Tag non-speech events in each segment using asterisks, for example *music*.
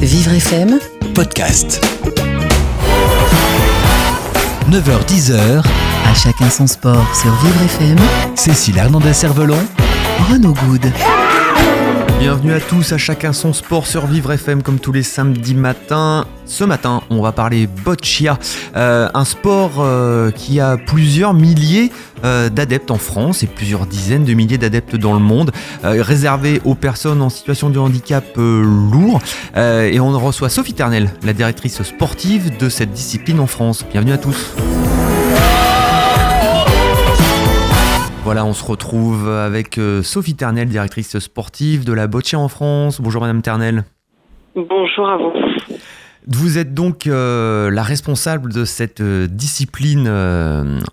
Vivre FM, podcast. 9h-10h, à chacun son sport sur Vivre FM, Cécile Hernandez-Cervelon, Renaud Good. Bienvenue à tous, à chacun son sport sur Vivre FM comme tous les samedis matins. Ce matin, on va parler boccia, euh, un sport euh, qui a plusieurs milliers euh, d'adeptes en France et plusieurs dizaines de milliers d'adeptes dans le monde, réservé aux personnes en situation de handicap lourd. et on reçoit Sophie Ternel, la directrice sportive de cette discipline en France. Bienvenue à tous. Voilà, on se retrouve avec euh, Sophie Ternel, directrice sportive de la Boccia en France. Bonjour Madame Ternel. Bonjour à vous. Vous êtes donc euh, la responsable de cette euh, discipline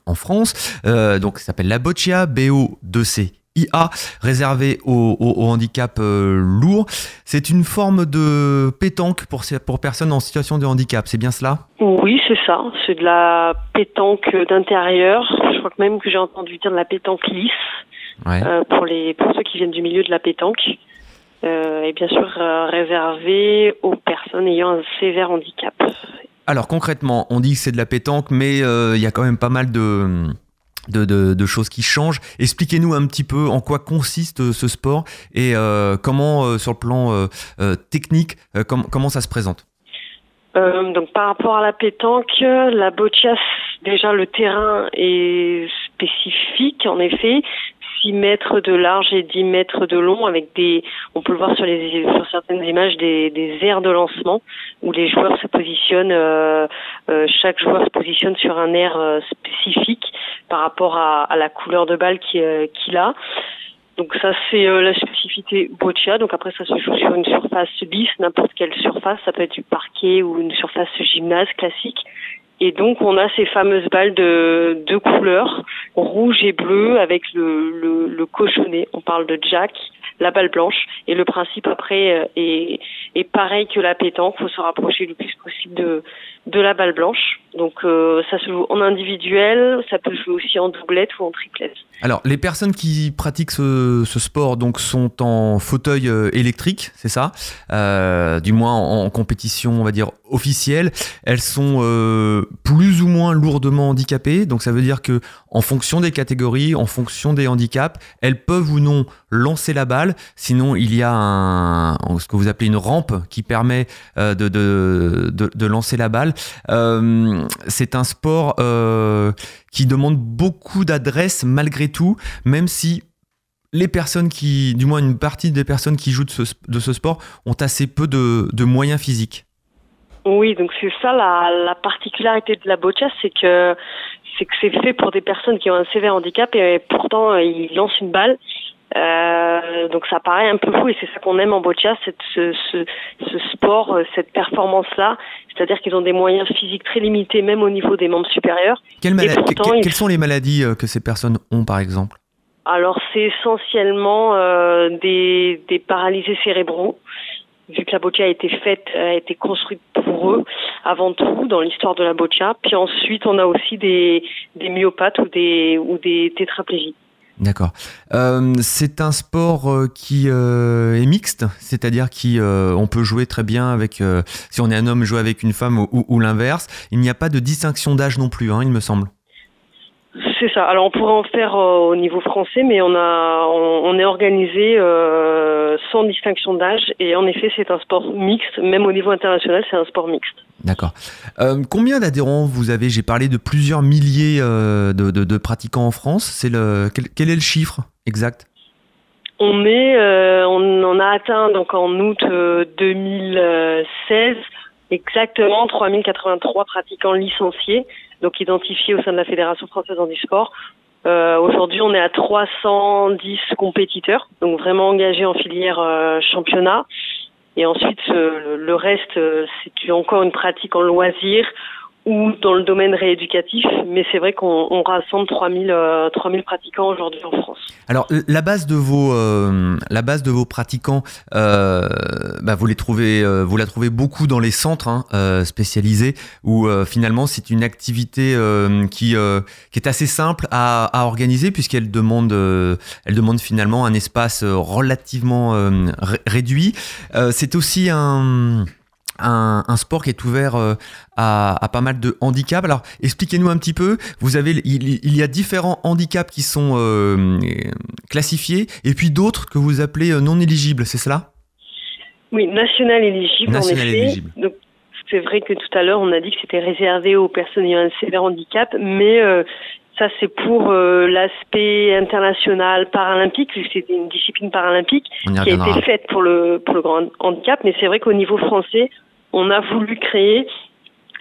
en France, donc ça s'appelle la Boccia, BO2C IA, réservé aux, handicap lourds. C'est une forme de pétanque pour, pour personnes en situation de handicap, c'est bien cela? Oui, c'est ça. C'est de la pétanque d'intérieur. Je crois que même que j'ai entendu dire de la pétanque lisse euh, pour, les, pour ceux qui viennent du milieu de la pétanque. Euh, et bien sûr euh, réservé aux personnes ayant un sévère handicap. Alors concrètement, on dit que c'est de la pétanque, mais il y a quand même pas mal de de, choses qui changent. Expliquez-nous un petit peu en quoi consiste euh, ce sport et euh, comment, euh, sur le plan technique, comment ça se présente. donc par rapport à la pétanque, la boccia, déjà le terrain est spécifique en effet. 6 mètres de large et 10 mètres de long avec des, on peut le voir sur, certaines images, des, des aires de lancement où les joueurs se positionnent, euh, euh, chaque joueur se positionne sur un air euh, spécifique par rapport à, à, la couleur de balle qu'il a. Donc ça c'est la spécificité boccia. Donc après ça se joue sur une surface lisse, n'importe quelle surface, ça peut être du parquet ou une surface gymnase classique. Et donc on a ces fameuses balles de deux couleurs, rouge et bleu, avec le, le, le cochonnet. On parle de jack, la balle blanche. Et le principe après euh, est, pareil que la pétanque. Il faut se rapprocher le plus possible de la balle blanche. Donc euh, ça se joue en individuel, ça peut se jouer aussi en doublette ou en triplette. Alors les personnes qui pratiquent ce, sport donc sont en fauteuil euh, électrique, c'est ça euh, Du moins en, compétition, on va dire officielle. Elles sont plus ou moins lourdement handicapées, donc ça veut dire que en fonction des catégories, en fonction des handicaps, elles peuvent ou non lancer la balle. Sinon, il y a ce que vous appelez une rampe qui permet de, lancer la balle. C'est un sport euh, qui demande beaucoup d'adresse malgré tout, même si les personnes qui, du moins une partie des personnes qui jouent de ce, sport, ont assez peu de, moyens physiques. Oui, donc c'est ça la, particularité de la boccia, c'est que c'est que c'est fait pour des personnes qui ont un sévère handicap et pourtant ils lancent une balle euh, donc ça paraît un peu fou et c'est ça qu'on aime en boccia, ce, ce, ce sport, euh, cette performance-là. C'est-à-dire qu'ils ont des moyens physiques très limités, même au niveau des membres supérieurs. Quelles sont les maladies euh, que ces personnes ont, par exemple? Alors c'est essentiellement euh, des, des paralysés cérébraux vu que la boccia a été faite, a été construite pour eux avant tout dans l'histoire de la boccia. Puis ensuite, on a aussi des, des myopathes ou des, ou des tétraplégies. D'accord. Euh, c'est un sport euh, qui euh, est mixte, c'est-à-dire qui on peut jouer très bien avec si on est un homme jouer avec une femme ou, l'inverse. Il n'y a pas de distinction d'âge non plus, hein, il me semble. C'est ça. Alors on pourrait en faire au niveau français, mais on a on, est organisé sans distinction d'âge et en effet c'est un sport mixte. Même au niveau international, c'est un sport mixte. D'accord. Euh, combien d'adhérents vous avez? J'ai parlé de plusieurs milliers euh, de, pratiquants en France. C'est le quel, est le chiffre exact? On est, euh, on en a atteint donc en août 2016 exactement 3083 pratiquants licenciés, donc identifiés au sein de la Fédération française du sport. Aujourd'hui, on est à 310 compétiteurs, donc vraiment engagés en filière championnat. Et ensuite, le reste, c'est encore une pratique en loisir ou dans le domaine rééducatif, mais c'est vrai qu'on on rassemble 3000, 3000 pratiquants aujourd'hui en France. Alors la base de vos, la base de vos pratiquants, bah, vous les trouvez, vous la trouvez beaucoup dans les centres hein, spécialisés, où finalement c'est une activité qui, qui est assez simple à, à organiser puisqu'elle demande, elle demande finalement un espace relativement réduit. c'est aussi un un, sport qui est ouvert euh, à, pas mal de handicaps. Alors, expliquez-nous un petit peu. Vous avez, il, y a différents handicaps qui sont euh, classifiés, et puis d'autres que vous appelez euh, non éligibles, c'est cela? Oui, national éligible. National en effet. éligible. c'est vrai que tout à l'heure, on a dit que c'était réservé aux personnes ayant un sévère handicap, mais ça, c'est pour l'aspect international paralympique, vu que c'était une discipline paralympique qui a été faite pour le, pour le grand handicap. Mais c'est vrai qu'au niveau français, on a voulu créer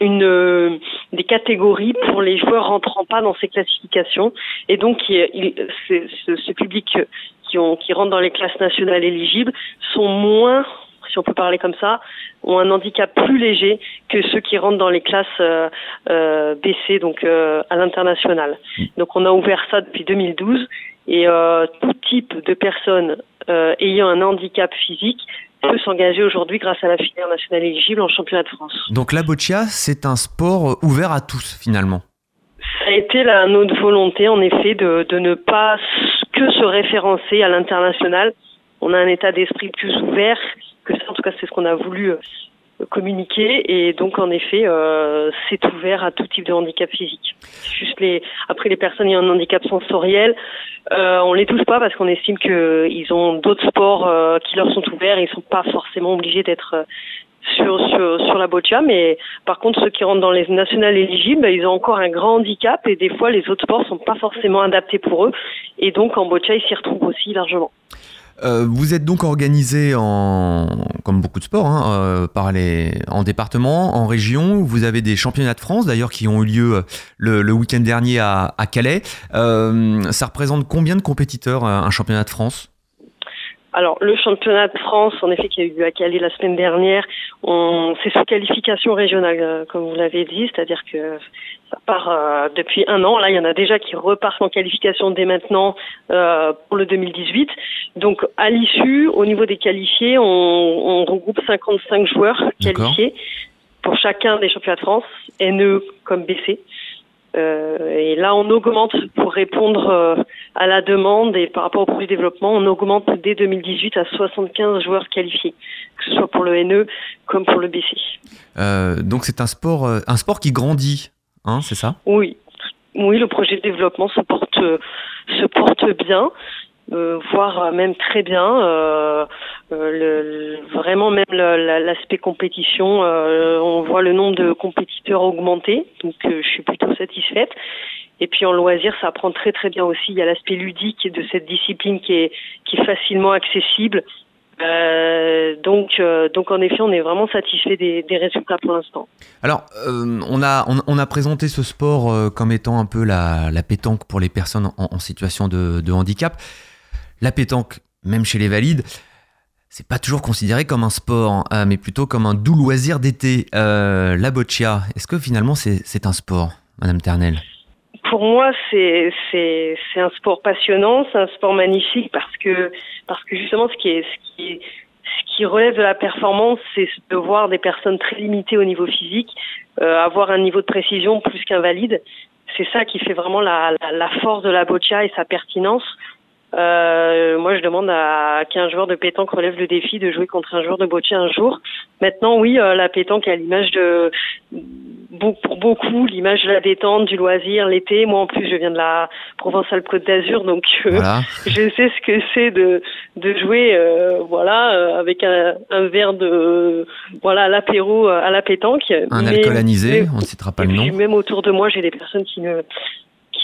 une euh, des catégories pour les joueurs rentrant pas dans ces classifications. Et donc il, ce, ce, public qui ont qui rentre dans les classes nationales éligibles sont moins si on peut parler comme ça, ont un handicap plus léger que ceux qui rentrent dans les classes euh, euh BC, donc à l'international. Donc on a ouvert ça depuis 2012 et tout type de personnes ayant un handicap physique peut s'engager aujourd'hui grâce à la filière nationale éligible en championnat de France. Donc la boccia, c'est un sport ouvert à tous finalement Ça a été notre volonté en effet de, de ne pas que se référencer à l'international. On a un état d'esprit plus ouvert que ça. En tout cas, c'est ce qu'on a voulu euh, communiquer et donc en effet euh, c'est ouvert à tout type de handicap physique. Juste les après les personnes ayant un handicap sensoriel, euh, on les touche pas parce qu'on estime que ils ont d'autres sports euh, qui leur sont ouverts et ils sont pas forcément obligés d'être euh, sur, sur, sur la boccia, mais par contre ceux qui rentrent dans les nationales éligibles, ils ont encore un grand handicap et des fois les autres sports sont pas forcément adaptés pour eux et donc en boccia ils s'y retrouvent aussi largement. Euh, vous êtes donc organisé en, comme beaucoup de sports, hein, euh, par les, en département, en région. Vous avez des championnats de France d'ailleurs qui ont eu lieu euh, le, week-end dernier à, à Calais. ça représente combien de compétiteurs un championnat de France? Alors, le championnat de France, en effet, qui a eu lieu à Calais la semaine dernière, c'est sous qualification régionale, comme vous l'avez dit, c'est-à-dire que ça part euh, depuis un an. Là, il y en a déjà qui repartent en qualification dès maintenant euh, pour le 2018. Donc, à l'issue, au niveau des qualifiés, on, on regroupe 55 joueurs qualifiés pour chacun des championnats de France, NE comme BC. Euh, et là, on augmente pour répondre euh, à la demande et par rapport au projet de développement, on augmente dès 2018 à 75 joueurs qualifiés, que ce soit pour le NE comme pour le BC. Euh, donc c'est un sport, un sport qui grandit Hein, c'est ça? Oui, oui, le projet de développement se porte se porte bien. Euh, voire même très bien. Euh, euh, vraiment même l'aspect compétition, on voit le nombre de compétiteurs augmenter, donc je suis plutôt satisfaite. Et puis en loisir, ça prend très très bien aussi. Il y a l'aspect ludique de cette discipline qui est qui est facilement accessible donc, donc en effet, on est vraiment satisfait des, résultats pour l'instant. Alors, on, a, on, a présenté ce sport comme étant un peu la, pétanque pour les personnes en, situation de, handicap. La pétanque, même chez les valides, c'est pas toujours considéré comme un sport, hein, mais plutôt comme un doux loisir d'été. la boccia, est-ce que finalement c'est un sport, Madame Ternel? Pour moi, c'est un sport passionnant, c'est un sport magnifique parce que parce que justement, ce qui ce qui qui relève de la performance, c'est de voir des personnes très limitées au niveau physique euh, avoir un niveau de précision plus qu'invalide. C'est ça qui fait vraiment la, la force de la boccia et sa pertinence. Euh, moi, je demande à qu'un joueur de pétanque relève le défi de jouer contre un joueur de boccia un jour. Maintenant, oui, euh, la pétanque a l'image de pour beaucoup l'image de la détente, du loisir, l'été. Moi, en plus, je viens de la Provence-Alpes-Côte d'Azur, donc euh, *laughs* je sais ce que c'est de de jouer, euh, voilà, avec un, un, verre de voilà l'apéro à la pétanque. Un alcool anisé, on ne citera pas le nom. Même autour de moi, j'ai des personnes qui ne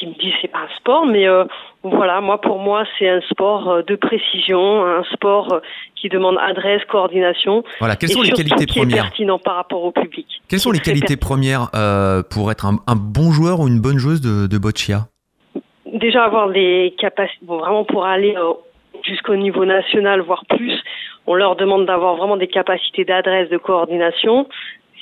qui me disent c'est pas un sport, mais euh, voilà, moi pour moi c'est un sport euh, de précision, un sport euh, qui demande adresse, coordination. Voilà, quelles sont les qualités qui premières est pertinent par rapport au public. Quelles sont les qualités premières euh, pour être un, un, bon joueur ou une bonne joueuse de, de boccia? Déjà avoir des capacités, bon, vraiment pour aller jusqu'au niveau national, voire plus, on leur demande d'avoir vraiment des capacités d'adresse, de coordination,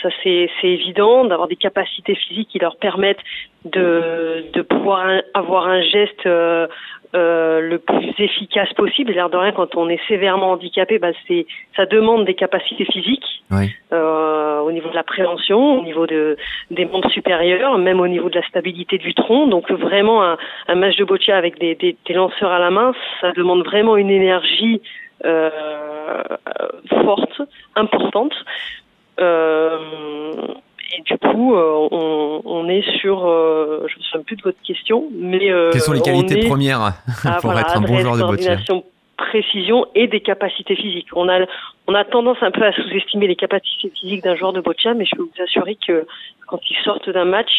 ça c'est évident, d'avoir des capacités physiques qui leur permettent de, de pouvoir avoir un geste euh, euh, le plus efficace possible. L'air de rien, quand on est sévèrement handicapé, bah, c'est ça demande des capacités physiques euh, au niveau de la prévention, au niveau de, des membres supérieurs, même au niveau de la stabilité du tronc. Donc vraiment un, un match de boccia avec des, des, des, lanceurs à la main, ça demande vraiment une énergie euh, forte, importante. Euh, et du coup, euh, on, on, est sur, euh, je ne me souviens plus de votre question, mais quelles sont les qualités premières *laughs* ah, pour être un bon joueur de boccia précision et des capacités physiques. On a, on a tendance un peu à sous-estimer les capacités physiques d'un joueur de boccia, mais je peux vous assurer que quand ils sortent d'un match,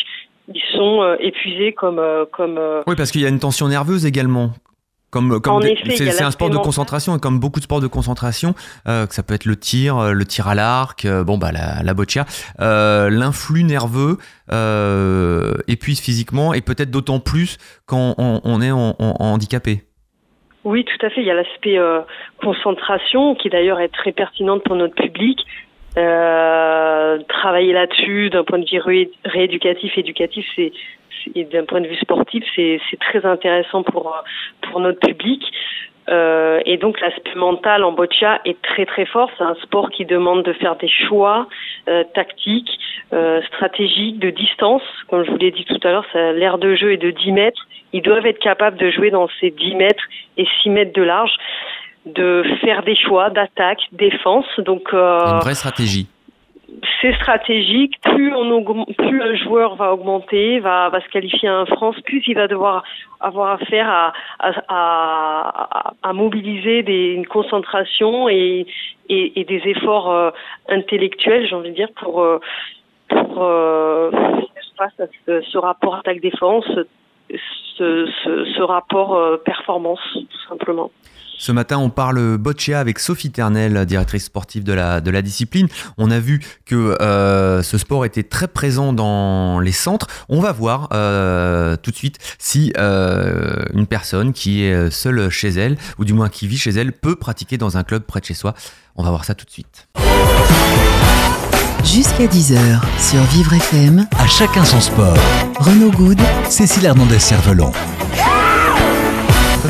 ils sont épuisés comme comme. Oui, parce qu'il y a une tension nerveuse également. Comme, comme c'est un sport de concentration et comme beaucoup de sports de concentration, euh, que ça peut être le tir, euh, le tir à l'arc, euh, bon bah la, la boccia, euh, l'influx nerveux épuise physiquement et peut-être d'autant plus quand on, on est en, en, handicapé. Oui, tout à fait. Il y a l'aspect concentration qui d'ailleurs est très pertinente pour notre public. travailler là-dessus d'un point de vue ré rééducatif, éducatif, c'est et d'un point de vue sportif, c'est très intéressant pour pour notre public. Euh, et donc l'aspect mental en boccia est très très fort. C'est un sport qui demande de faire des choix euh, tactiques, euh, stratégiques, de distance. Comme je vous l'ai dit tout à l'heure, l'aire de jeu est de 10 mètres. Ils doivent être capables de jouer dans ces 10 mètres et 6 mètres de large, de faire des choix d'attaque, défense. Donc une vraie stratégie c'est stratégique. Plus un joueur va augmenter, va, se qualifier en France, plus il va devoir avoir affaire à, mobiliser une concentration et, des efforts euh, intellectuels, j'ai envie de dire, pour, euh, euh, face à ce, rapport attaque-défense, ce, rapport performance, tout simplement. Ce matin, on parle boccia avec Sophie Ternel, directrice sportive de la, de la discipline. On a vu que euh, ce sport était très présent dans les centres. On va voir euh, tout de suite si euh, une personne qui est seule chez elle, ou du moins qui vit chez elle, peut pratiquer dans un club près de chez soi. On va voir ça tout de suite. Jusqu'à 10h sur Vivre FM. À chacun son sport. Renaud Good. Cécile Hernandez-Cervelon.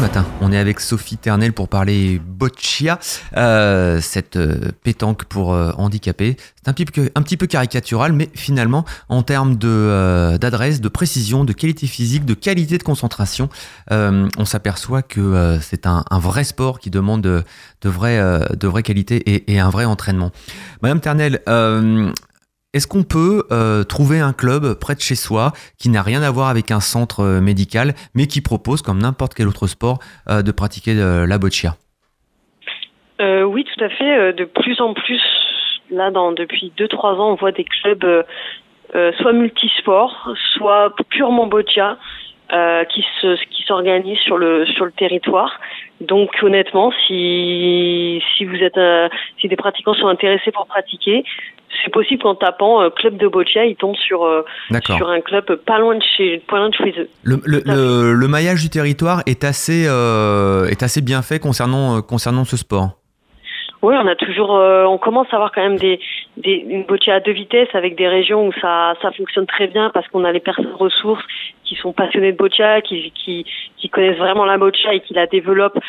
Matin, on est avec Sophie Ternel pour parler boccia, euh, cette euh, pétanque pour euh, handicapés. C'est un petit, peu, caricatural, mais finalement, en termes de, d'adresse, de précision, de qualité physique, de qualité de concentration, on s'aperçoit que c'est un, un, vrai sport qui demande de, de, vraies, de vraies qualités et, et, un vrai entraînement. Madame Ternel, est-ce qu'on peut euh, trouver un club près de chez soi qui n'a rien à voir avec un centre euh, médical, mais qui propose, comme n'importe quel autre sport, euh, de pratiquer la boccia? Oui, tout à fait. De plus en plus, là, depuis 2-3 ans, on voit des clubs soit multisports, soit purement boccia. Qui se qui s'organisent sur le territoire. Donc honnêtement, si si vous êtes euh, si des pratiquants sont intéressés pour pratiquer, c'est possible qu'en tapant euh, club de boccia, ils tombent sur euh, sur un club pas loin de chez pas loin de chez eux. Le, le, le, le maillage du territoire est assez euh, est assez bien fait concernant concernant ce sport. Oui, on a toujours, euh, on commence à avoir quand même des, des une boccia à deux vitesses avec des régions où ça, ça fonctionne très bien parce qu'on a les personnes ressources qui sont passionnées de boccia, qui, qui, qui connaissent vraiment la boccia et qui la développent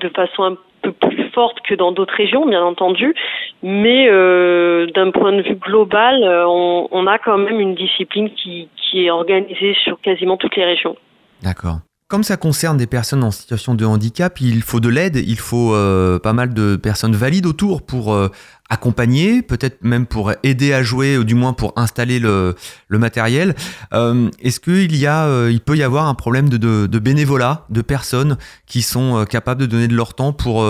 de façon un peu plus forte que dans d'autres régions, bien entendu. Mais euh, d'un point de vue global, euh, on, on a quand même une discipline qui, qui est organisée sur quasiment toutes les régions. D'accord. Comme ça concerne des personnes en situation de handicap, il faut de l'aide, il faut euh, pas mal de personnes valides autour pour euh, accompagner, peut-être même pour aider à jouer, ou du moins pour installer le, matériel. Euh, Est-ce qu'il peut y avoir un problème de, bénévolat, de personnes qui sont capables de donner de leur temps pour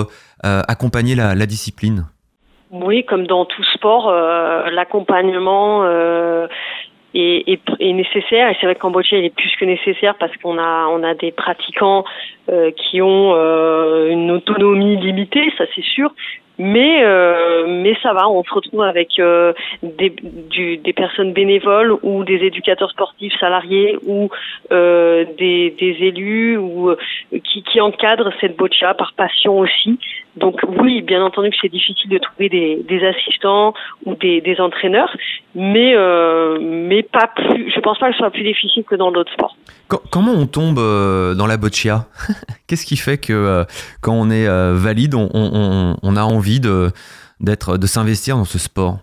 accompagner la, discipline? Oui, comme dans tout sport, l'accompagnement est, est, est, nécessaire et c'est vrai qu'en boccia il est plus que nécessaire parce qu'on a on a des pratiquants euh, qui ont euh, une autonomie limitée ça c'est sûr. Mais euh, mais ça va on se retrouve avec euh, des, du, des personnes bénévoles ou des éducateurs sportifs salariés ou euh, des, des élus ou qui, qui encadrent cette boccia par passion aussi donc oui bien entendu que c'est difficile de trouver des, des assistants ou des, des entraîneurs mais euh, mais pas plus. Je pense pas que ce soit plus difficile que dans d'autres sports. Co- comment on tombe euh, dans la boccia *laughs* Qu'est-ce qui fait que euh, quand on est euh, valide, on, on- on- on a envie de d'être de s'investir dans ce sport?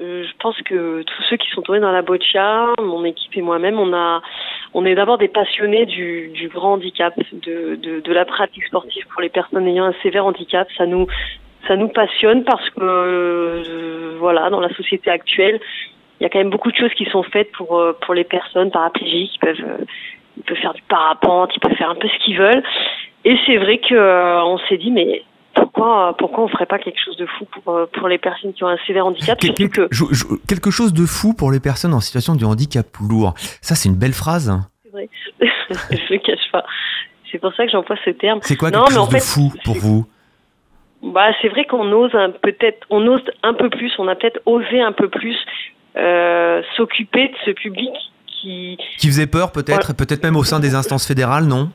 Je pense que tous ceux qui sont tombés dans la boccia, mon équipe et moi-même, on a, on est d'abord des passionnés du, du grand handicap, de, de, de la pratique sportive pour les personnes ayant un sévère handicap. Ça nous, ça nous passionne parce que, euh, voilà, dans la société actuelle, il y a quand même beaucoup de choses qui sont faites pour euh, pour les personnes paraplégiques. Ils peuvent, euh, ils peuvent faire du parapente, ils peuvent faire un peu ce qu'ils veulent. Et c'est vrai que euh, s'est dit, mais pourquoi, pourquoi on ferait pas quelque chose de fou pour, euh, pour les personnes qui ont un sévère handicap que je- je- Quelque chose de fou pour les personnes en situation de handicap lourd. Ça, c'est une belle phrase. C'est vrai. *laughs* je le cache pas. C'est pour ça que j'emploie ce terme. C'est quoi Non, quelque mais en chose de fait, fou pour vous? Bah, c'est vrai qu'on ose un- peut-être, on ose un peu plus, on a peut-être osé un peu plus euh, s'occuper de ce public qui, Qui faisait peur peut-être, peut-être même au sein des instances fédérales, non?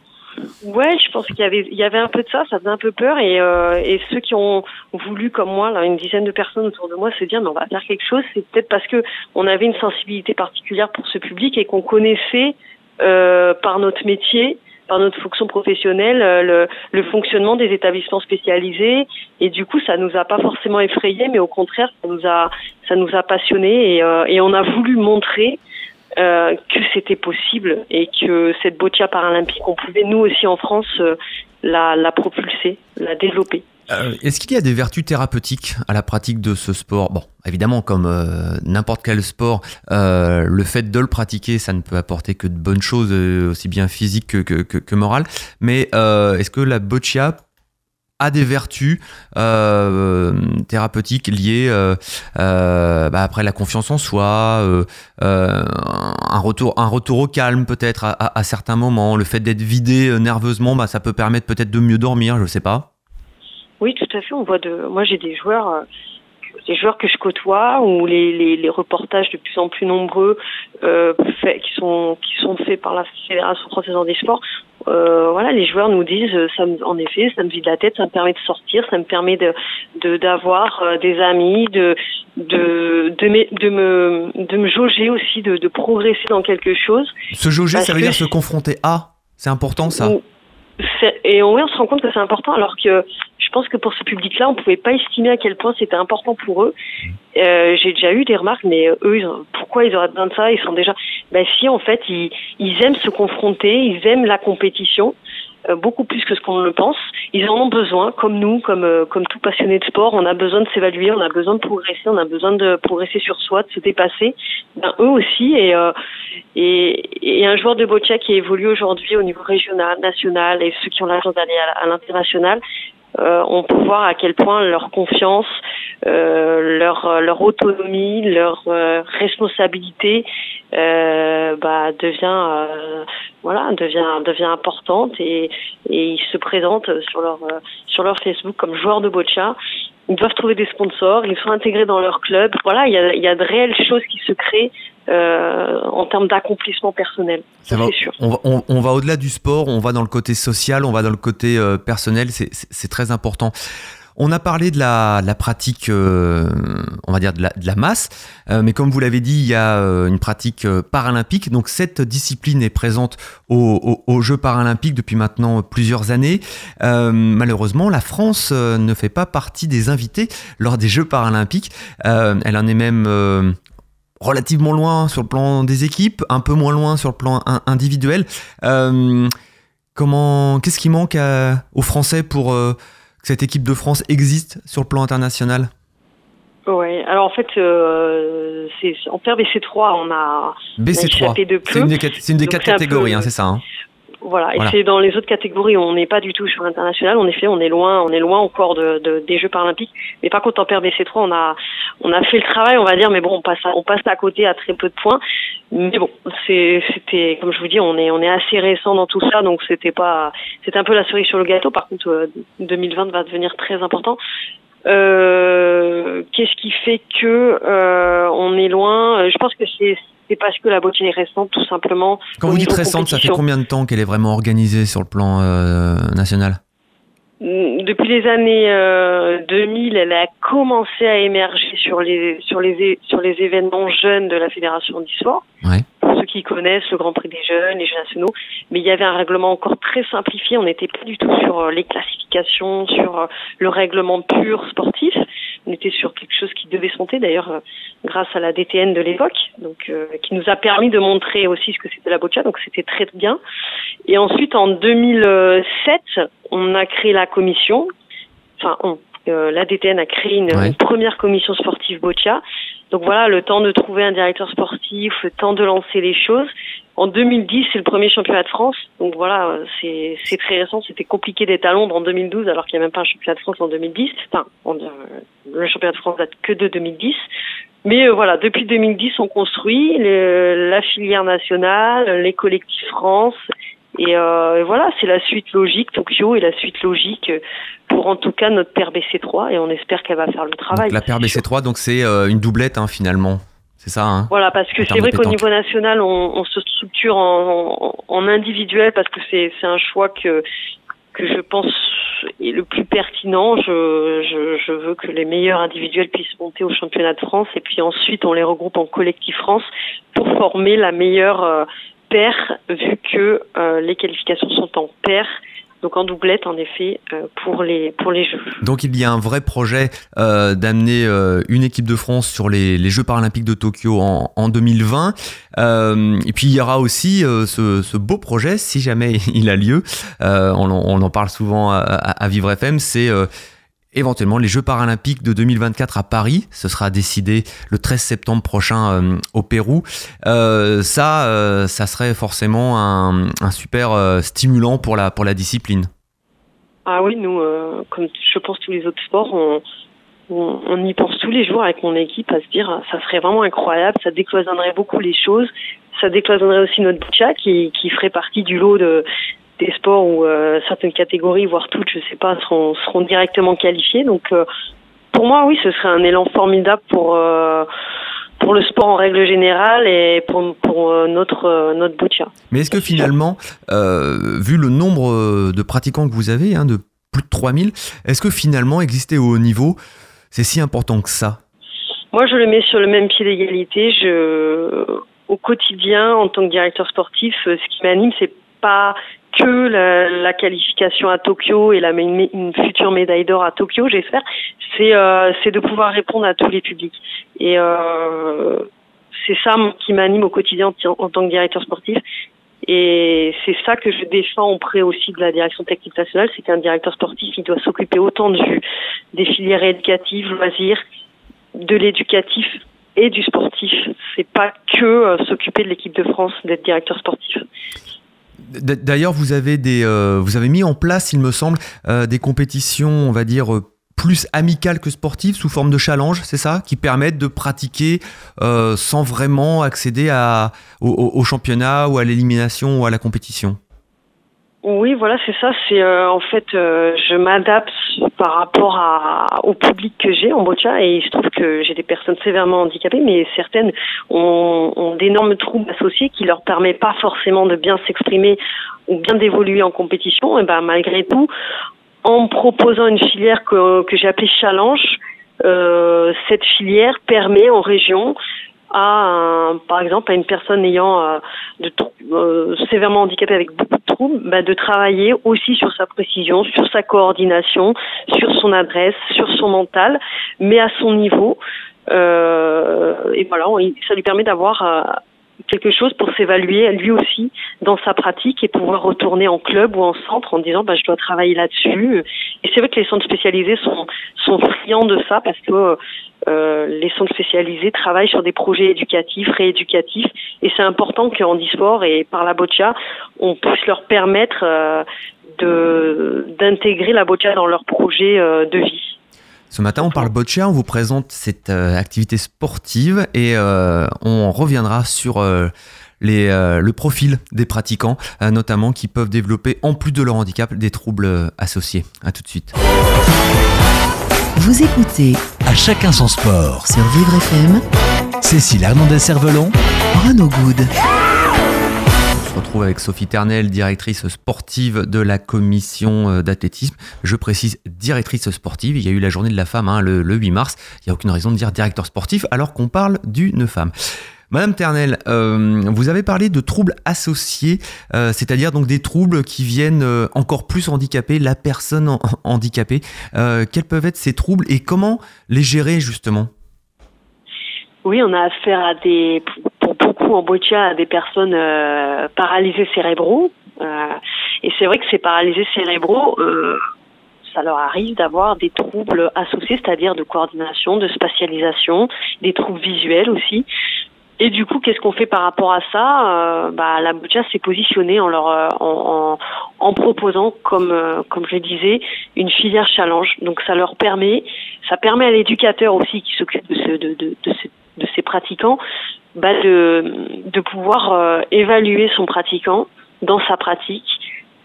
Ouais, je pense qu'il y avait, il y avait un peu de ça, ça faisait un peu peur et, euh, et ceux qui ont voulu, comme moi, là, une dizaine de personnes autour de moi, se dire, mais on va faire quelque chose, c'est peut-être parce que on avait une sensibilité particulière pour ce public et qu'on connaissait euh, par notre métier par notre fonction professionnelle euh, le, le fonctionnement des établissements spécialisés. Et du coup ça nous a pas forcément effrayé mais au contraire ça nous a ça nous a passionné et, euh, et on a voulu montrer euh, que c'était possible et que cette boccia paralympique on pouvait nous aussi en France euh, la, propulser la développer Euh, Est-ce qu'il y a des vertus thérapeutiques à la pratique de ce sport? Bon, évidemment, comme n'importe quel sport, le fait de le pratiquer, ça ne peut apporter que de bonnes choses, aussi bien physiques que, que, que- que morales. Mais est-ce que la boccia a des vertus euh, thérapeutiques liées euh, euh, bah, après la confiance en soi, un retour, au calme peut-être à, à- certains moments, le fait d'être vidé nerveusement, bah, ça peut permettre peut-être de mieux dormir, je sais pas. Oui, tout à fait. On voit de. Moi, j'ai des joueurs, des joueurs que je côtoie, ou les, les, les reportages de plus en plus nombreux euh, qui sont qui sont faits par la Fédération française des sports. Euh, voilà, les joueurs nous disent, euh, ça me, en effet, ça me vide la tête, ça me permet de sortir, ça me permet de de d'avoir euh, des amis, de de de, me- de me de me jauger aussi, de, de progresser dans quelque chose. Se jauger, ça veut dire se confronter à. C'est important ça. Et on, on se rend compte que c'est important, alors que pense que pour ce public-là, on pouvait pas estimer à quel point c'était important pour eux. Euh, J'ai déjà eu des remarques, mais eux, pourquoi ils auraient besoin de ça? Ils sont déjà. Ben si, en fait, ils, aiment se confronter, ils aiment la compétition. euh, beaucoup plus que ce qu'on le pense. Ils en ont besoin, comme nous, comme euh, comme tout passionné de sport, on a besoin de s'évaluer, on a besoin de progresser, on a besoin de progresser sur soi, de se dépasser. Ben, eux aussi, et et, et un joueur de boccia qui évolue aujourd'hui au niveau régional, national, et ceux qui ont la chance d'aller à l'international, euh, on peut voir à quel point leur confiance, euh, leur, leur autonomie, leur euh, responsabilité euh, bah, devient euh, voilà devient devient importante et, et ils se présentent sur leur euh, sur leur Facebook comme joueurs de boccia. Ils doivent trouver des sponsors, ils sont intégrés dans leur club. Voilà, il y a, y a de réelles choses qui se créent euh, en termes d'accomplissement personnel. Ça va- sûr. on va, on- on va au-delà du sport, on va dans le côté social, on va dans le côté euh, personnel, c'est très important. On a parlé de la, pratique, euh, on va dire de la, masse, euh, mais comme vous l'avez dit, il y a euh, une pratique paralympique. Donc cette discipline est présente aux, Jeux paralympiques depuis maintenant plusieurs années. Malheureusement, la France ne fait pas partie des invités lors des Jeux paralympiques. Elle en est même relativement loin sur le plan des équipes, un peu moins loin sur le plan in- individuel. Comment, qu'est-ce qui manque aux Français pour que cette équipe de France existe sur le plan international Ouais. Alors en fait, euh, c'est en paire BC3, on a BC3. échappé de C'est une des, cat- c'est une des Donc, quatre catégories, hein, c'est ça. hein. Voilà, et Voilà. c'est dans les autres catégories, on n'est pas du tout sur l'international. En effet, on est loin, on est loin encore de, de- des Jeux paralympiques. Mais par contre, en paire BC3, on a, on a fait le travail, on va dire, mais bon, on passe, à, on passe à côté à très peu de points. Mais bon, c'était, comme je vous dis, on est, on est assez récent dans tout ça, donc c'était pas, c'était un peu la cerise sur le gâteau. Par contre, euh, 2020 va devenir très important. Euh, qu'est-ce qui fait que euh, on est loin? Euh, Je pense que c'est c'est parce que la beauté est récente, tout simplement. Quand vous dites récente, ça fait combien de temps qu'elle est vraiment organisée sur le plan euh, national? Depuis les années 2000, elle a commencé à émerger sur les sur les sur les événements jeunes de la fédération. Ouais. Pour ceux qui connaissent le Grand Prix des jeunes, les Jeux nationaux, mais il y avait un règlement encore très simplifié. On n'était pas du tout sur les classifications, sur le règlement pur sportif. On était sur quelque chose qui devait se monter, d'ailleurs, grâce à la DTN de l'époque, donc qui nous a permis de montrer aussi ce que c'était la boccia. Donc c'était très bien. Et ensuite, en 2007, on a créé la commission. Enfin, on, euh, la DTN a créé une, Ouais. une première commission sportive boccia. Donc voilà, le temps de trouver un directeur sportif, le temps de lancer les choses. En 2010, c'est le premier championnat de France. Donc voilà, c'est c'est très récent. C'était compliqué d'être à Londres en 2012 alors qu'il n'y a même pas un championnat de France en 2010. Enfin, en- euh, le championnat de France date que de 2010. Mais euh, voilà, depuis 2010, on construit le- la filière nationale, les collectifs France. Et, euh, et voilà, c'est la suite logique. Tokyo est la suite logique euh, pour en tout cas notre paire BC3 et on espère qu'elle va faire le travail. Donc, la paire c'est sûr. BC3, donc c'est euh, une doublette hein, finalement. C'est ça, hein Voilà, parce que c'est vrai qu'au niveau national, on, on se structure en, en, en individuel parce que c'est c'est un choix que que je pense est le plus pertinent. Je, je, je veux que les meilleurs individuels puissent monter au championnat de France et puis ensuite on les regroupe en collectif France pour former la meilleure paire vu que euh, les qualifications sont en paire. Donc en doublette, en effet, euh, pour les pour les jeux. Donc il y a un vrai projet euh, d'amener une équipe de France sur les, les Jeux paralympiques de Tokyo en, en 2020. Euh, et puis il y aura aussi ce, beau projet, si jamais *laughs* il a lieu, on, en- parle souvent à, à- Vivre FM, c'est éventuellement les Jeux paralympiques de 2024 à Paris. Ce sera décidé le 13 septembre prochain euh, au Pérou. Euh, ça, euh, ça serait forcément un, super stimulant pour la, pour la discipline. Ah oui, nous, comme je pense tous les autres sports, on, y pense tous les jours avec mon équipe à se dire ça serait vraiment incroyable, ça décloisonnerait beaucoup les choses, ça décloisonnerait aussi notre boccia qui, qui ferait partie du lot de des sports où euh, certaines catégories, voire toutes, je sais pas, seront, seront directement qualifiées. Donc euh, pour moi, oui, ce serait un élan formidable pour euh, pour le sport en règle générale et pour, pour notre notre boccia. Mais est-ce que finalement, euh, vu le nombre de pratiquants que vous avez, hein, de plus de 3000, est-ce que finalement exister au haut niveau, c'est si important que ça? Moi, je le mets sur le même pied d'égalité. Je, au quotidien, en tant que directeur sportif, ce qui m'anime, c'est pas que la, qualification à Tokyo et la, une, future médaille d'or à Tokyo, j'espère. C'est euh, c'est de pouvoir répondre à tous les publics. Et euh, c'est ça qui m'anime au quotidien en, en tant que directeur sportif. Et c'est ça que je défends auprès aussi de la direction technique nationale, c'est qu'un directeur sportif, il doit s'occuper autant du, des filières éducatives, loisirs, de l'éducatif et du sportif. C'est pas que euh, s'occuper de l'équipe de France, d'être directeur sportif. D'ailleurs, vous avez des, euh, vous avez mis en place, il me semble, euh, des compétitions, on va dire euh, plus amicales que sportives, sous forme de challenge, c'est ça, qui permettent de pratiquer sans vraiment accéder à, au, au- championnat ou à l'élimination ou à la compétition? Oui, voilà, c'est ça. C'est en fait, je m'adapte par rapport au public que j'ai en boccia et se trouve que j'ai des personnes sévèrement handicapées, mais certaines ont, d'énormes troubles associés qui leur permettent pas forcément de bien s'exprimer ou bien d'évoluer en compétition. Et ben malgré tout, en proposant une filière que, que j'ai appelée challenge, euh, cette filière permet en région à, par exemple, à une personne ayant euh, de euh, sévèrement handicapée avec beaucoup de troubles, bah, de travailler aussi sur sa précision, sur sa coordination, sur son adresse, sur son mental, mais à son niveau. Euh, et voilà, ça lui permet d'avoir euh, quelque chose pour s'évaluer lui aussi dans sa pratique et pouvoir retourner en club ou en centre en disant bah, je dois travailler là-dessus. Et c'est vrai que les centres spécialisés sont, sont friands de ça parce que euh, les centres spécialisés travaillent sur des projets éducatifs, rééducatifs, et c'est important qu'en e-sport et par la boccia, on puisse leur permettre euh, de d'intégrer la boccia dans leur projet euh, de vie. Ce matin, on parle boccia, on vous présente cette euh, activité sportive et euh, on reviendra sur euh, les, euh, le profil des pratiquants, euh, notamment qui peuvent développer, en plus de leur handicap, des troubles associés. À tout de suite. Vous écoutez À chacun son sport. sur Vivre FM Cécile Hernandez-Cervelon, Renaud Good. Se retrouve retrouve avec Sophie Ternel, directrice sportive de la commission euh, d'athlétisme. Je précise directrice sportive. Il y a eu la journée de la femme hein, le, 8 mars. Il n'y a aucune raison de dire directeur sportif alors qu'on parle d'une femme. Madame Ternel, euh, vous avez parlé de troubles associés, euh, c'est-à-dire donc des troubles qui viennent encore plus handicaper la personne *laughs* handicapée. quels peuvent être ces troubles et comment les gérer justement? Oui, on a affaire à des, pour beaucoup en Boccia, des personnes euh, paralysées cérébraux. Euh, et c'est vrai que ces paralysés cérébraux, euh, ça leur arrive d'avoir des troubles associés, c'est-à-dire de coordination, de spatialisation, des troubles visuels aussi. Et du coup, qu'est-ce qu'on fait par rapport à ça? Bah, La Boccia s'est positionnée en, leur, en, proposant, comme, comme je le disais, une filière challenge. Donc ça leur permet, ça permet à l'éducateur aussi qui s'occupe de, de ces pratiquants bah de, de pouvoir euh, évaluer son pratiquant dans sa pratique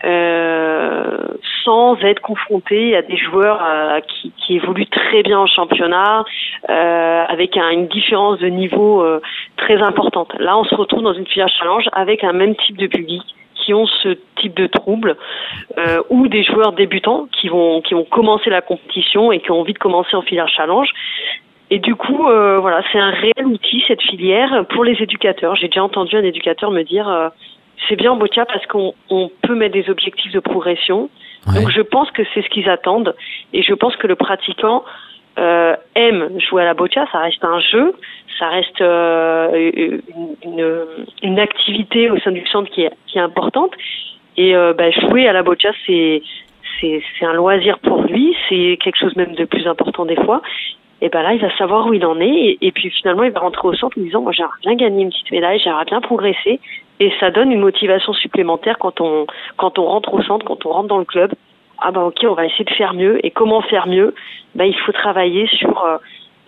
euh, sans être confronté à des joueurs euh, qui, qui, évoluent très bien en championnat euh, avec un, une différence de niveau euh, très importante. Là, on se retrouve dans une filière challenge avec un même type de public qui ont ce type de troubles ou des joueurs débutants qui vont qui vont commencer la compétition et qui ont envie de commencer en filière challenge et du coup, euh, voilà, c'est un réel outil cette filière pour les éducateurs. J'ai déjà entendu un éducateur me dire euh, c'est bien en Botia parce qu'on on peut mettre des objectifs de progression. Donc je pense que c'est ce qu'ils attendent et je pense que le pratiquant euh, aime jouer à la Botia. Ça reste un jeu, ça reste euh, une, une, activité au sein du centre qui est, qui est importante. Et euh, bah, jouer à la c'est c'est un loisir pour lui, c'est quelque chose même de plus important des fois et ben là, il va savoir où il en est. Et, puis finalement, il va rentrer au centre en disant, moi, j'aimerais bien gagner une petite médaille, j'aimerais bien progresser. Et ça donne une motivation supplémentaire quand on, quand on rentre au centre, quand on rentre dans le club. Ah ben ok, on va essayer de faire mieux. Et comment faire mieux? Ben il faut travailler sur euh,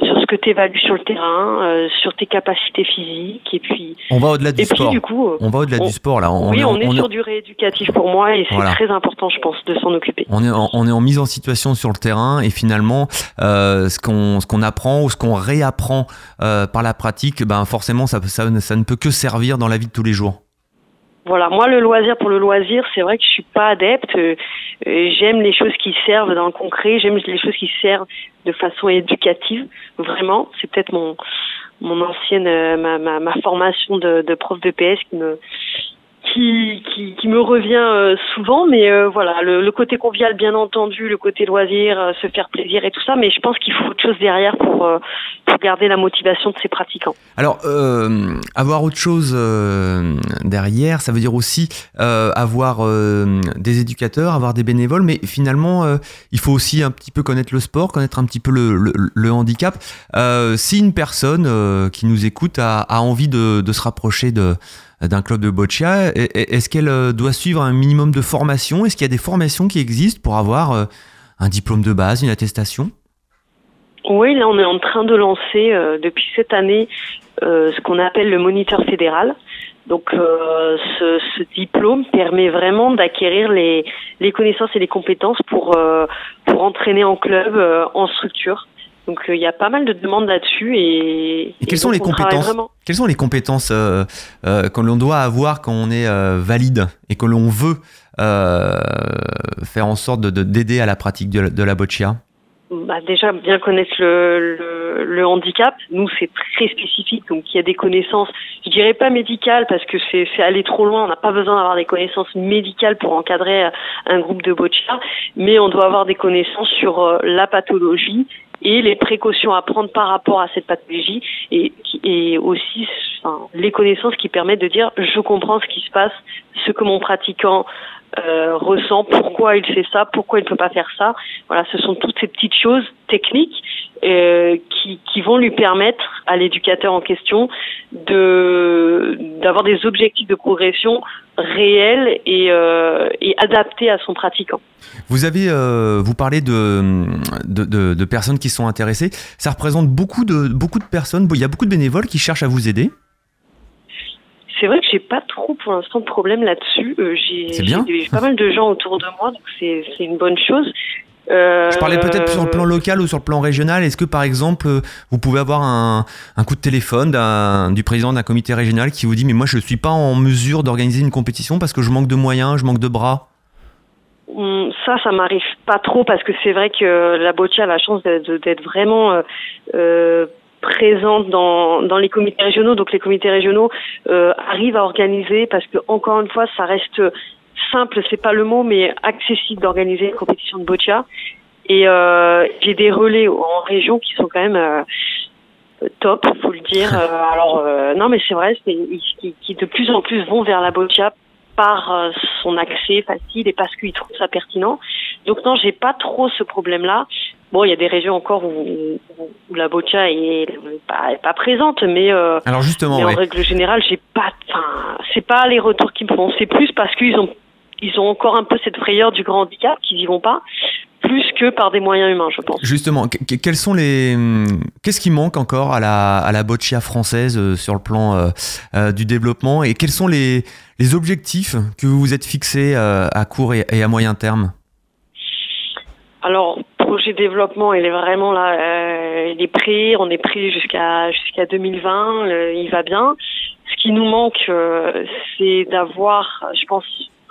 sur ce que tu évalues sur le terrain, euh, sur tes capacités physiques et puis on va au-delà du sport. du coup, euh, on va au-delà du sport là. On oui, on, est sur du rééducatif pour moi et c'est très important, je pense, de s'en occuper. On est en, on est en mise en situation sur le terrain et finalement, euh, ce qu'on ce qu'on apprend ou ce qu'on réapprend euh, par la pratique, ben forcément, ça, ça ça ne peut que servir dans la vie de tous les jours. Voilà, moi le loisir pour le loisir, c'est vrai que je suis pas adepte. Euh, j'aime les choses qui servent dans le concret, j'aime les choses qui servent de façon éducative. Vraiment, c'est peut-être mon ancienne euh, ma, ma, ma formation de prof de PS qui me qui, qui, qui, me revient euh, souvent, mais euh, voilà, le, le, côté convivial, bien entendu, le côté loisir, euh, se faire plaisir et tout ça, mais je pense qu'il faut autre chose derrière pour, pour garder la motivation de ses pratiquants. Alors, avoir autre chose derrière, ça veut dire aussi avoir des éducateurs, avoir des bénévoles, mais finalement, il faut aussi un petit peu connaître le sport, connaître un petit peu le, le, le handicap. si une personne qui nous écoute a, a envie de, de se rapprocher de d'un club de boccia. Est-ce qu'elle euh, doit suivre un minimum de formation Est-ce qu'il y a des formations qui existent pour avoir euh, un diplôme de base, une attestation? Oui, là on est en train de lancer euh, depuis cette année ce qu'on appelle le moniteur fédéral. Donc ce, diplôme permet vraiment d'acquérir les, connaissances et les compétences pour entraîner en club, en structure. Donc il y a pas mal de demandes là-dessus et, quelles sont les compétences Quelles sont les compétences euh, euh, que l'on doit avoir quand on est euh, valide et que l'on veut faire en sorte de d'aider à la pratique de, de la boccia bah déjà bien connaître le, le, le handicap. Nous c'est très spécifique, donc il y a des connaissances, je dirais pas médicales parce que c'est aller trop loin. On n'a pas besoin d'avoir des connaissances médicales pour encadrer un groupe de boccia, mais on doit avoir des connaissances sur la pathologie et les précautions à prendre par rapport à cette pathologie et, aussi les connaissances qui permettent de dire je comprends ce qui se passe, ce que mon pratiquant euh, ressent, pourquoi il fait ça, pourquoi il ne peut pas faire ça. Voilà, ce sont toutes ces petites choses techniques euh, qui, qui vont lui permettre à l'éducateur en question de d'avoir des objectifs de progression réels et, euh, et adaptés à son pratiquant. Vous avez, euh, vous parlez de, de, de, de, personnes qui sont intéressées. Ça représente beaucoup de, beaucoup de personnes. Il y a beaucoup de bénévoles qui cherchent à vous aider. C'est vrai que j'ai pas trop pour l'instant de problème là-dessus. Euh, j'ai pas mal de gens autour de moi, donc c'est une bonne chose. Je parlais peut-être sur le plan local ou sur le plan régional. Est-ce que par exemple, vous pouvez avoir un, un coup de téléphone du président d'un comité régional qui vous dit mais moi je ne suis pas en mesure d'organiser une compétition parce que je manque de moyens, je manque de bras? Hum, ça, ça m'arrive pas trop parce que c'est vrai que la Boccia a la chance d'être vraiment euh, euh, présente dans, dans les comités régionaux. Donc les comités régionaux euh, arrivent à organiser parce que encore une fois, ça reste simple, c'est pas le mot, mais accessible d'organiser une compétition de boccia. Et euh, j'ai des relais en région qui sont quand même euh, top, faut le dire. *laughs* Euh, alors euh, non, mais c'est vrai, c'est qui, qui, de plus en plus vont vers la boccia par euh, son accès facile et parce qu'ils trouvent ça pertinent. Donc non, j'ai pas trop ce problème-là. Bon, il y a des régions encore où, où, la boccia est pas, pas présente, mais alors justement, en règle générale, j'ai pas. Enfin, c'est pas les retours qui me font. C'est plus parce qu'ils ont ils ont encore un peu cette frayeur du grand handicap qu'ils y vont pas plus que par des moyens humains, je pense. Justement, quels sont les, qu'est-ce qui manque encore à la à la boccia française euh, sur le plan euh, euh, du développement? Et quels sont les les objectifs que vous vous êtes fixés à court et, à moyen terme? Alors, projet développement, il est vraiment là, il est pris, on est pris jusqu'à jusqu'à 2020, il va bien. Ce qui nous manque, c'est d'avoir, je pense,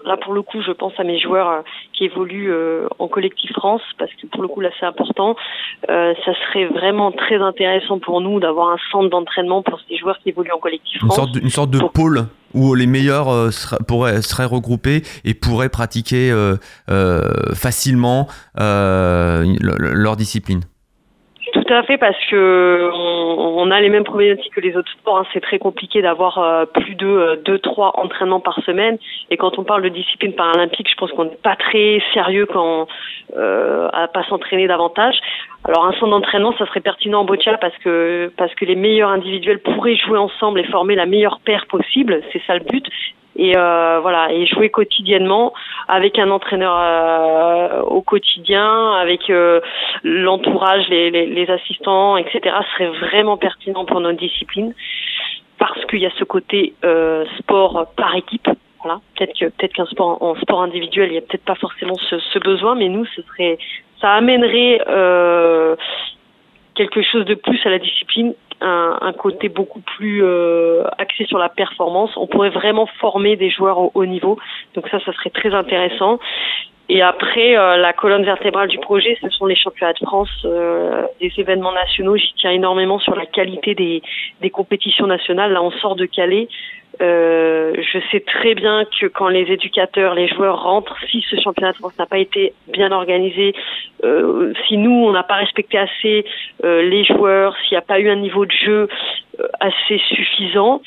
Là, pour le coup, je pense à mes joueurs euh, qui évoluent euh, en collectif France, parce que pour le coup, là, c'est important. Euh, ça serait vraiment très intéressant pour nous d'avoir un centre d'entraînement pour ces joueurs qui évoluent en collectif France. Une sorte de, une sorte de pôle où les meilleurs seraient, pourraient, seraient regroupés et pourraient pratiquer facilement leur discipline. Tout à fait, parce que on, a les mêmes problématiques que les autres sports. Hein. C'est très compliqué d'avoir euh, plus de euh, deux, trois entraînements par semaine. Et quand on parle de discipline paralympique, je pense qu'on n'est pas très sérieux quand euh, à pas s'entraîner davantage. Alors un centre d'entraînement, ça serait pertinent en boccia parce que parce que les meilleurs individuels pourraient jouer ensemble et former la meilleure paire possible. C'est ça le but et euh, voilà et jouer quotidiennement avec un entraîneur euh, au quotidien, avec euh, l'entourage, les, les, les, assistants, etc. serait vraiment pertinent pour notre discipline parce qu'il y a ce côté euh, sport par équipe. Voilà, peut-être que peut-être qu'un sport en sport individuel, il y a peut-être pas forcément ce, ce, besoin, mais nous, ce serait ça amènerait euh, quelque chose de plus à la discipline un, côté beaucoup plus euh, axé sur la performance. On pourrait vraiment former des joueurs au haut niveau. Donc ça, ça serait très intéressant. Et après, euh, la colonne vertébrale du projet, ce sont les championnats de France, euh, des événements nationaux. J'y tiens énormément sur la qualité des, des compétitions nationales. Là, on sort de Calais. Euh, je sais très bien que quand les éducateurs, les joueurs rentrent, si ce championnat de France n'a pas été bien organisé, euh, si nous on n'a pas respecté assez euh, les joueurs, s'il n'y a pas eu un niveau de jeu euh, assez suffisant,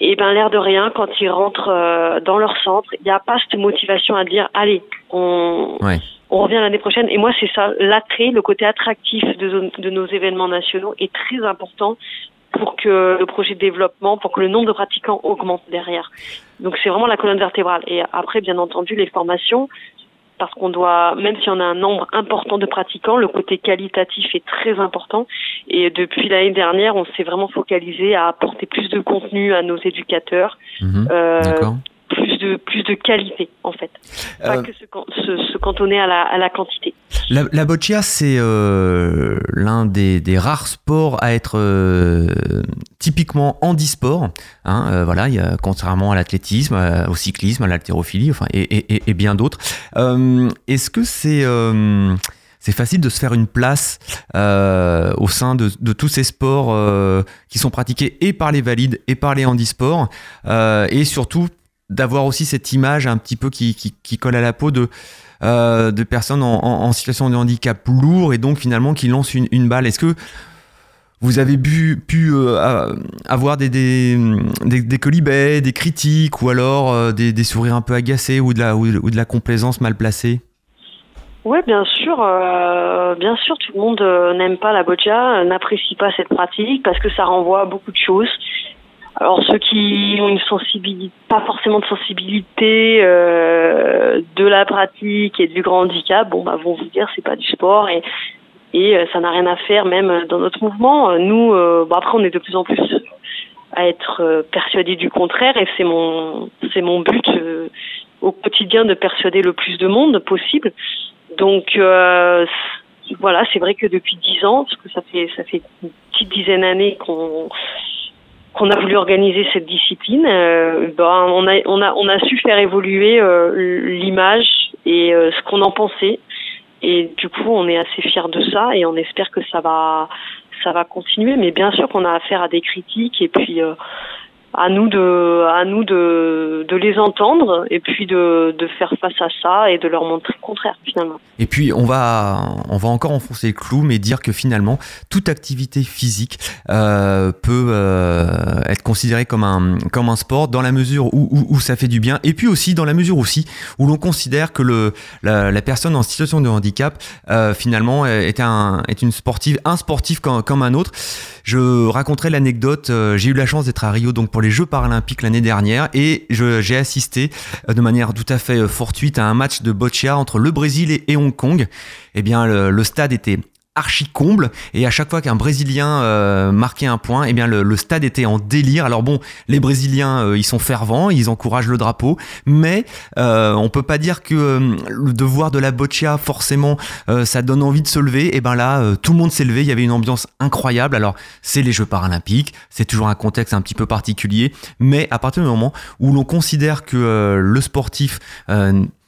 et eh ben l'air de rien, quand ils rentrent euh, dans leur centre, il n'y a pas cette motivation à dire allez, on, on revient l'année prochaine. Et moi c'est ça, l'attrait, le côté attractif de, de nos événements nationaux est très important pour que le projet de développement, pour que le nombre de pratiquants augmente derrière. Donc c'est vraiment la colonne vertébrale. Et après, bien entendu, les formations, parce qu'on doit, même si on a un nombre important de pratiquants, le côté qualitatif est très important. Et depuis l'année dernière, on s'est vraiment focalisé à apporter plus de contenu à nos éducateurs. Mhm. euh, plus de plus de qualité en fait, pas euh, que se, se, cantonner à la, à la quantité. La, la boccia c'est euh, l'un des, des, rares sports à être euh, typiquement handisport. Hein, voilà, il y a, contrairement à l'athlétisme, au cyclisme, à l'haltérophilie, enfin et, et, et, bien d'autres. Est-ce que c'est c'est facile de se faire une place euh, au sein de, de, tous ces sports euh, qui sont pratiqués et par les valides et par les handisports euh, et surtout d'avoir aussi cette image un petit peu qui, qui, colle à la peau de, euh, de personnes en, situation de handicap lourd et donc finalement qui lancent une, une balle. Est-ce que vous avez pu, euh, avoir des, des, des, des, critiques ou alors euh, des, des, sourires un peu agacés ou de la, ou, de la complaisance mal placée? Oui, bien sûr, bien sûr, tout le monde n'aime pas la boccia, n'apprécie pas cette pratique parce que ça renvoie à beaucoup de choses. Alors ceux qui ont une sensibilité, pas forcément de sensibilité euh, de la pratique et du grand handicap, bon bah vont vous dire c'est pas du sport et et euh, ça n'a rien à faire même dans notre mouvement. Nous, euh, bon après on est de plus en plus à être euh, persuadés du contraire et c'est mon c'est mon but au quotidien de persuader le plus de monde possible. Donc euh, voilà, c'est vrai que depuis dix ans, parce que ça fait ça fait une petite dizaine d'années qu'on qu'on a voulu organiser cette discipline, euh, ben, on a on a on a su faire évoluer euh, l'image et euh, ce qu'on en pensait. Et du coup, on est assez fiers de ça et on espère que ça va ça va continuer. Mais bien sûr qu'on a affaire à des critiques et puis à nous de à nous de, de les entendre et puis de, de faire face à ça et de leur montrer le contraire finalement. Et puis on va on va encore enfoncer le clou mais dire que finalement toute activité physique euh, peut euh, être considérée comme un comme un sport dans la mesure où, où, ça fait du bien et puis aussi dans la mesure aussi où l'on considère que le la, personne en situation de handicap euh, finalement est un est une sportive un sportif comme, un autre. Je raconterai l'anecdote. J'ai eu la chance d'être à Rio donc pour les Jeux paralympiques l'année dernière et j'ai assisté euh, de manière tout à fait euh, fortuite à un match de boccia entre le Brésil et, Hong Kong. Eh bien, le stade était archi comble et à chaque fois qu'un Brésilien euh, marquait un point, eh bien le, stade était en délire. Alors bon, les Brésiliens euh, ils sont fervents, ils encouragent le drapeau, mais euh, on peut pas dire que euh, le devoir de la boccia forcément euh, ça donne envie de se lever. Et ben là, tout le monde s'est levé, il y avait une ambiance incroyable. Alors c'est les Jeux paralympiques, c'est toujours un contexte un petit peu particulier, mais à partir du moment où l'on considère que le sportif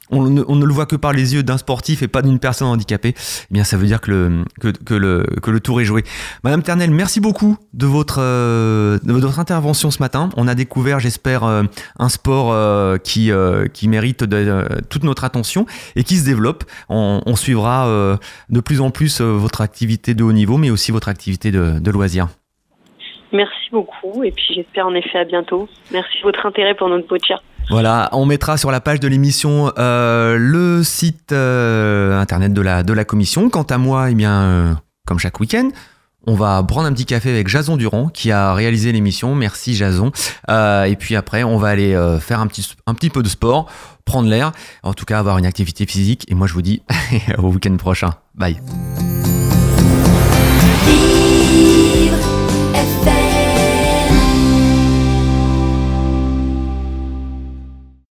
on ne, on ne, le voit que par les yeux d'un sportif et pas d'une personne handicapée, eh bien ça veut dire que le, que, le, que le tour est joué. Madame Ternel, merci beaucoup de votre, euh, de votre intervention ce matin. On a découvert, j'espère, euh, un sport euh, qui, euh, qui mérite de, euh, toute notre attention et qui se développe. On, on suivra de plus en plus votre activité de haut niveau, mais aussi votre activité de, de loisir. Merci beaucoup et puis j'espère en effet à bientôt. Merci de votre intérêt pour notre boccia. Voilà, on mettra sur la page de l'émission euh, le site euh, internet de la, de la commission. Quant à moi, eh bien, euh, comme chaque week-end, on va prendre un petit café avec Jason Durand qui a réalisé l'émission. Merci Jason. Et puis après, on va aller faire un petit, un petit peu de sport, prendre l'air, en tout cas avoir une activité physique. Et moi, je vous dis *laughs* au week-end prochain. Bye.